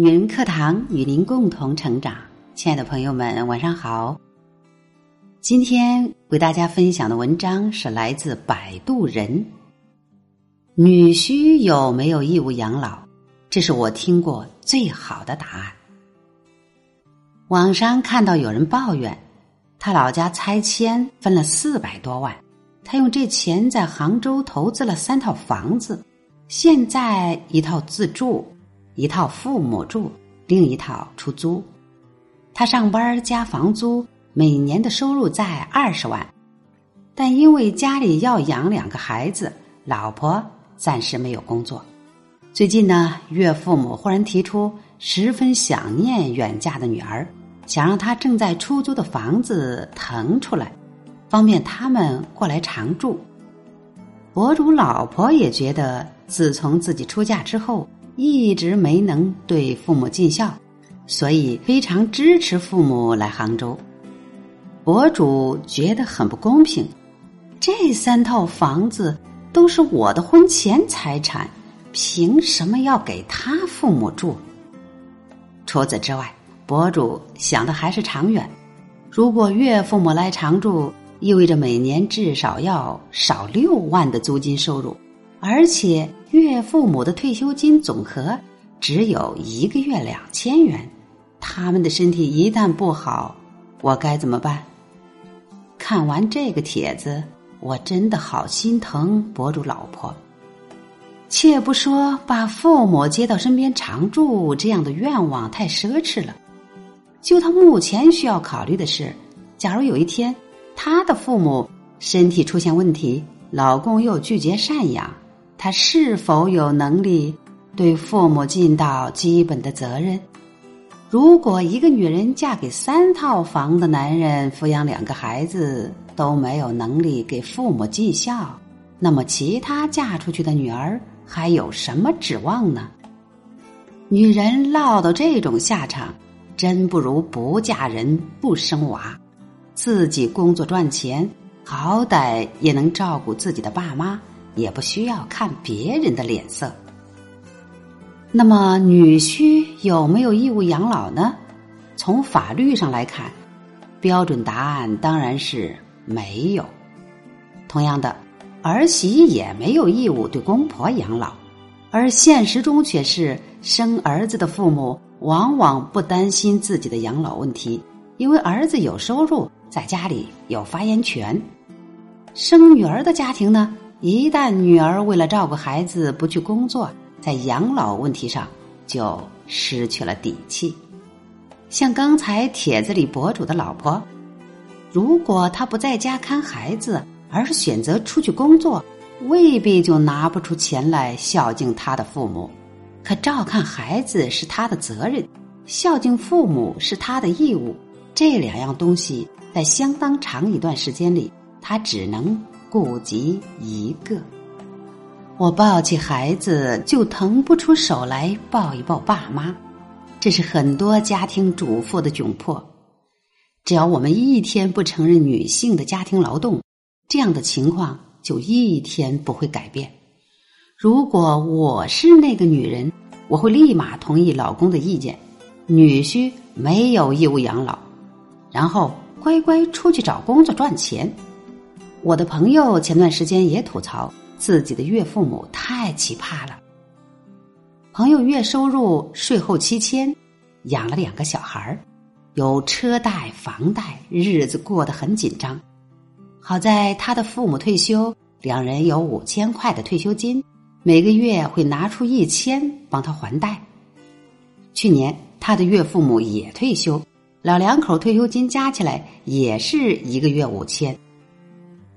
女人课堂与您共同成长，亲爱的朋友们，晚上好。今天为大家分享的文章是来自摆渡人。女婿有没有义务养老？这是我听过最好的答案。网上看到有人抱怨，他老家拆迁分了四百多万，他用这钱在杭州投资了三套房子，现在一套自住。一套父母住，另一套出租。他上班加房租，每年的收入在二十万，但因为家里要养两个孩子，老婆暂时没有工作。最近呢，岳父母忽然提出十分想念远嫁的女儿，想让她正在出租的房子腾出来，方便他们过来常住。博主老婆也觉得，自从自己出嫁之后。一直没能对父母尽孝，所以非常支持父母来杭州。博主觉得很不公平，这三套房子都是我的婚前财产，凭什么要给他父母住？除此之外，博主想的还是长远。如果岳父母来常住，意味着每年至少要少六万的租金收入。而且岳父母的退休金总和只有一个月两千元，他们的身体一旦不好，我该怎么办？看完这个帖子，我真的好心疼博主老婆。且不说把父母接到身边常住这样的愿望太奢侈了，就他目前需要考虑的是，假如有一天他的父母身体出现问题，老公又拒绝赡养。他是否有能力对父母尽到基本的责任？如果一个女人嫁给三套房的男人，抚养两个孩子都没有能力给父母尽孝，那么其他嫁出去的女儿还有什么指望呢？女人落到这种下场，真不如不嫁人不生娃，自己工作赚钱，好歹也能照顾自己的爸妈。也不需要看别人的脸色。那么，女婿有没有义务养老呢？从法律上来看，标准答案当然是没有。同样的，儿媳也没有义务对公婆养老，而现实中却是生儿子的父母往往不担心自己的养老问题，因为儿子有收入，在家里有发言权。生女儿的家庭呢？一旦女儿为了照顾孩子不去工作，在养老问题上就失去了底气。像刚才帖子里博主的老婆，如果她不在家看孩子，而是选择出去工作，未必就拿不出钱来孝敬他的父母。可照看孩子是他的责任，孝敬父母是他的义务。这两样东西在相当长一段时间里，他只能。顾及一个，我抱起孩子就腾不出手来抱一抱爸妈，这是很多家庭主妇的窘迫。只要我们一天不承认女性的家庭劳动，这样的情况就一天不会改变。如果我是那个女人，我会立马同意老公的意见，女婿没有义务养老，然后乖乖出去找工作赚钱。我的朋友前段时间也吐槽自己的岳父母太奇葩了。朋友月收入税后七千，养了两个小孩儿，有车贷、房贷，日子过得很紧张。好在他的父母退休，两人有五千块的退休金，每个月会拿出一千帮他还贷。去年他的岳父母也退休，老两口退休金加起来也是一个月五千。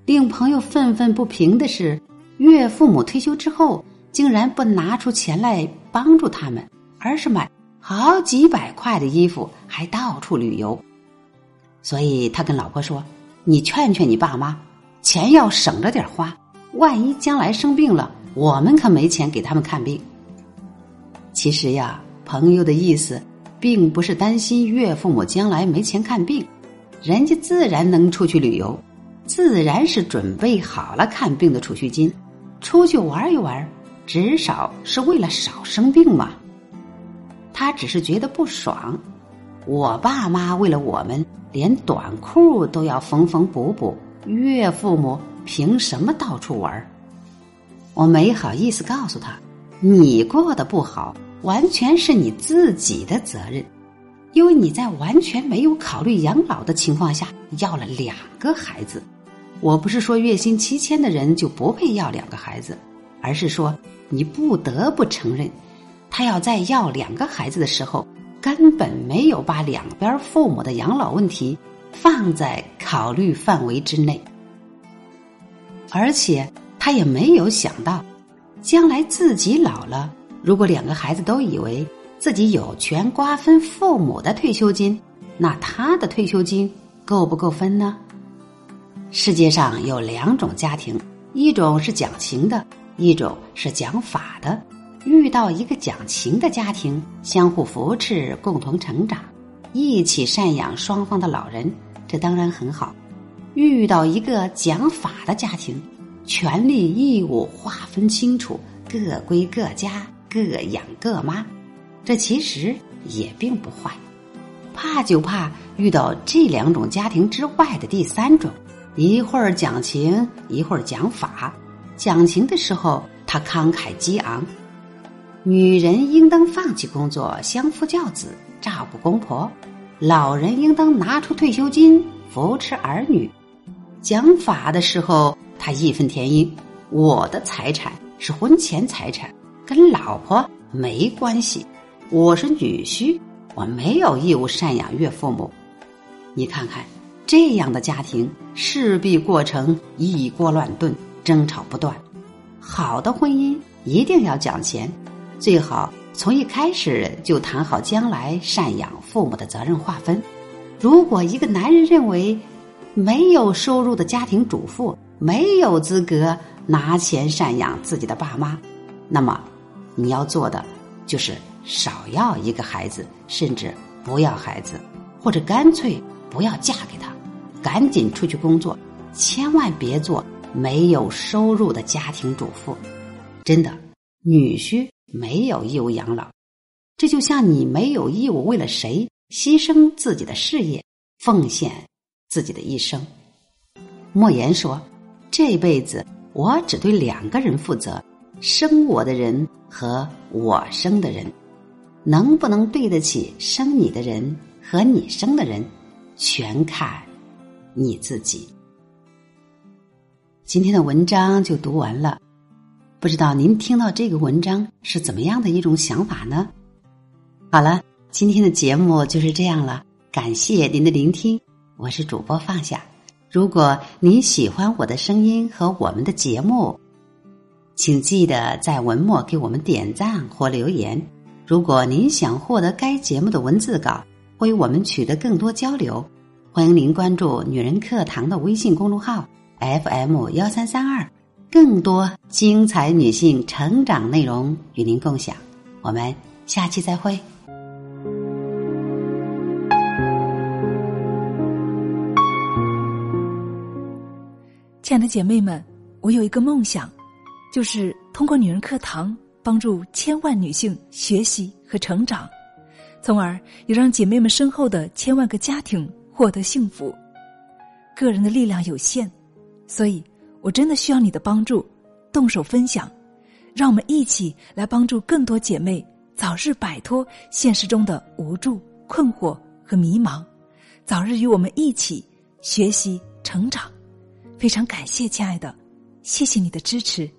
令朋友愤愤不平的是，岳父母退休之后，竟然不拿出钱来帮助他们，而是买好几百块的衣服，还到处旅游。所以他跟老婆说：“你劝劝你爸妈，钱要省着点花，万一将来生病了，我们可没钱给他们看病。”其实呀，朋友的意思并不是担心岳父母将来没钱看病，人家自然能出去旅游。自然是准备好了看病的储蓄金，出去玩一玩，至少是为了少生病嘛。他只是觉得不爽。我爸妈为了我们，连短裤都要缝缝补补，岳父母凭什么到处玩？我没好意思告诉他，你过得不好，完全是你自己的责任，因为你在完全没有考虑养老的情况下要了两个孩子。我不是说月薪七千的人就不配要两个孩子，而是说你不得不承认，他要在要两个孩子的时候。根本没有把两边父母的养老问题放在考虑范围之内，而且他也没有想到，将来自己老了，如果两个孩子都以为自己有权瓜分父母的退休金，那他的退休金够不够分呢？世界上有两种家庭，一种是讲情的，一种是讲法的。遇到一个讲情的家庭，相互扶持，共同成长，一起赡养双方的老人，这当然很好。遇到一个讲法的家庭，权利义务划分清楚，各归各家，各养各妈，这其实也并不坏。怕就怕遇到这两种家庭之外的第三种，一会儿讲情，一会儿讲法。讲情的时候，他慷慨激昂。女人应当放弃工作，相夫教子，照顾公婆；老人应当拿出退休金，扶持儿女。讲法的时候，他义愤填膺：“我的财产是婚前财产，跟老婆没关系。我是女婿，我没有义务赡养岳父母。”你看看，这样的家庭势必过程一锅乱炖，争吵不断。好的婚姻一定要讲钱。最好从一开始就谈好将来赡养父母的责任划分。如果一个男人认为没有收入的家庭主妇没有资格拿钱赡养自己的爸妈，那么你要做的就是少要一个孩子，甚至不要孩子，或者干脆不要嫁给他，赶紧出去工作，千万别做没有收入的家庭主妇。真的，女婿。没有义务养老，这就像你没有义务为了谁牺牲自己的事业，奉献自己的一生。莫言说：“这辈子我只对两个人负责，生我的人和我生的人，能不能对得起生你的人和你生的人，全看你自己。”今天的文章就读完了。不知道您听到这个文章是怎么样的一种想法呢？好了，今天的节目就是这样了，感谢您的聆听，我是主播放下。如果您喜欢我的声音和我们的节目，请记得在文末给我们点赞或留言。如果您想获得该节目的文字稿，为我们取得更多交流，欢迎您关注“女人课堂”的微信公众号 FM 幺三三二。更多精彩女性成长内容与您共享，我们下期再会。亲爱的姐妹们，我有一个梦想，就是通过女人课堂帮助千万女性学习和成长，从而也让姐妹们身后的千万个家庭获得幸福。个人的力量有限，所以。我真的需要你的帮助，动手分享，让我们一起来帮助更多姐妹早日摆脱现实中的无助、困惑和迷茫，早日与我们一起学习成长。非常感谢，亲爱的，谢谢你的支持。